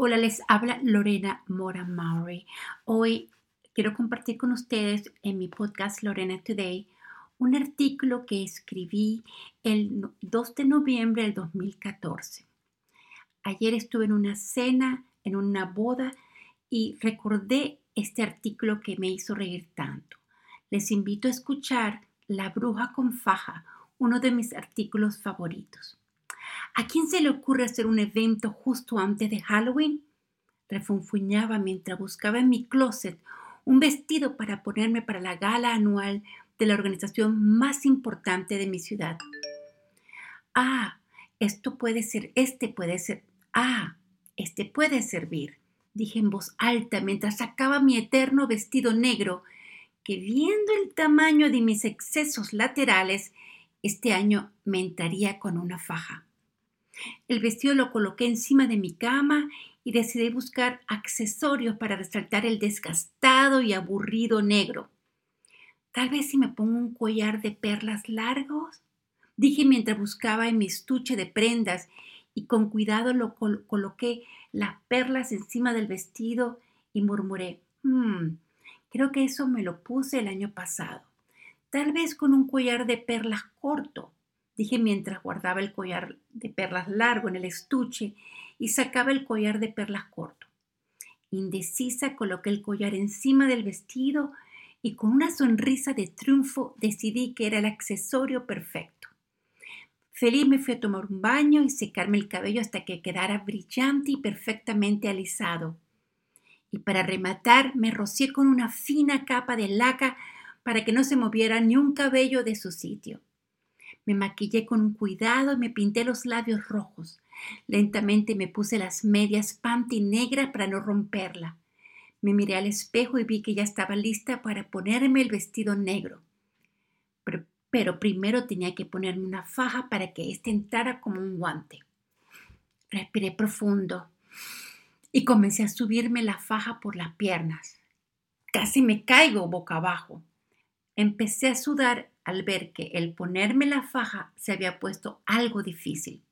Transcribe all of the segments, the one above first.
Hola, les habla Lorena Mora Maury. Hoy quiero compartir con ustedes en mi podcast Lorena Today un artículo que escribí el 2 de noviembre del 2014. Ayer estuve en una cena, en una boda y recordé este artículo que me hizo reír tanto. Les invito a escuchar La bruja con faja, uno de mis artículos favoritos. ¿A quién se le ocurre hacer un evento justo antes de Halloween? Refunfuñaba mientras buscaba en mi closet un vestido para ponerme para la gala anual de la organización más importante de mi ciudad. Ah, esto puede ser, este puede ser, ah, este puede servir, dije en voz alta mientras sacaba mi eterno vestido negro, que viendo el tamaño de mis excesos laterales, este año me entraría con una faja. El vestido lo coloqué encima de mi cama y decidí buscar accesorios para resaltar el desgastado y aburrido negro. Tal vez si me pongo un collar de perlas largos, dije mientras buscaba en mi estuche de prendas y con cuidado lo coloqué las perlas encima del vestido y murmuré, hmm, creo que eso me lo puse el año pasado. Tal vez con un collar de perlas corto dije mientras guardaba el collar de perlas largo en el estuche y sacaba el collar de perlas corto. Indecisa coloqué el collar encima del vestido y con una sonrisa de triunfo decidí que era el accesorio perfecto. Feliz me fui a tomar un baño y secarme el cabello hasta que quedara brillante y perfectamente alisado. Y para rematar me rocié con una fina capa de laca para que no se moviera ni un cabello de su sitio. Me maquillé con cuidado y me pinté los labios rojos. Lentamente me puse las medias panty negras para no romperla. Me miré al espejo y vi que ya estaba lista para ponerme el vestido negro. Pero, pero primero tenía que ponerme una faja para que éste entrara como un guante. Respiré profundo y comencé a subirme la faja por las piernas. Casi me caigo boca abajo. Empecé a sudar al ver que el ponerme la faja se había puesto algo difícil.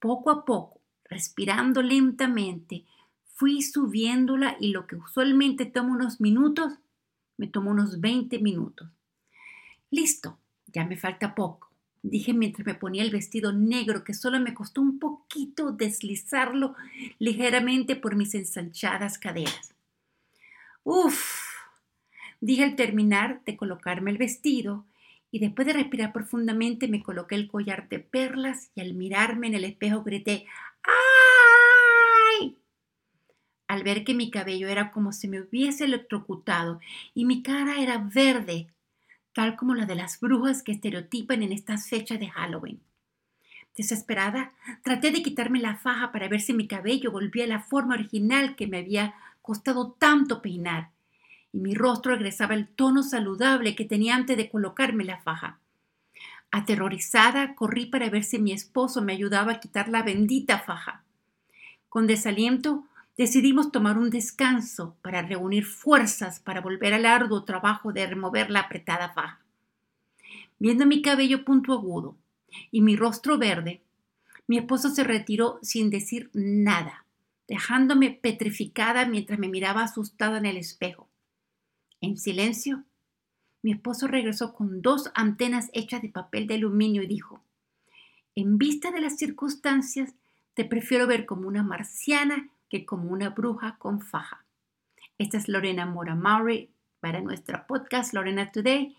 Poco a poco, respirando lentamente, fui subiéndola y lo que usualmente toma unos minutos, me tomó unos 20 minutos. Listo, ya me falta poco, dije mientras me ponía el vestido negro que solo me costó un poquito deslizarlo ligeramente por mis ensanchadas caderas. Uf, Dije al terminar de colocarme el vestido y después de respirar profundamente me coloqué el collar de perlas y al mirarme en el espejo grité ¡Ay! Al ver que mi cabello era como si me hubiese electrocutado y mi cara era verde, tal como la de las brujas que estereotipan en estas fechas de Halloween. Desesperada, traté de quitarme la faja para ver si mi cabello volvía a la forma original que me había costado tanto peinar y mi rostro regresaba el tono saludable que tenía antes de colocarme la faja. Aterrorizada, corrí para ver si mi esposo me ayudaba a quitar la bendita faja. Con desaliento, decidimos tomar un descanso para reunir fuerzas para volver al arduo trabajo de remover la apretada faja. Viendo mi cabello puntiagudo y mi rostro verde, mi esposo se retiró sin decir nada, dejándome petrificada mientras me miraba asustada en el espejo. En silencio, mi esposo regresó con dos antenas hechas de papel de aluminio y dijo, en vista de las circunstancias, te prefiero ver como una marciana que como una bruja con faja. Esta es Lorena Mora Maury para nuestra podcast Lorena Today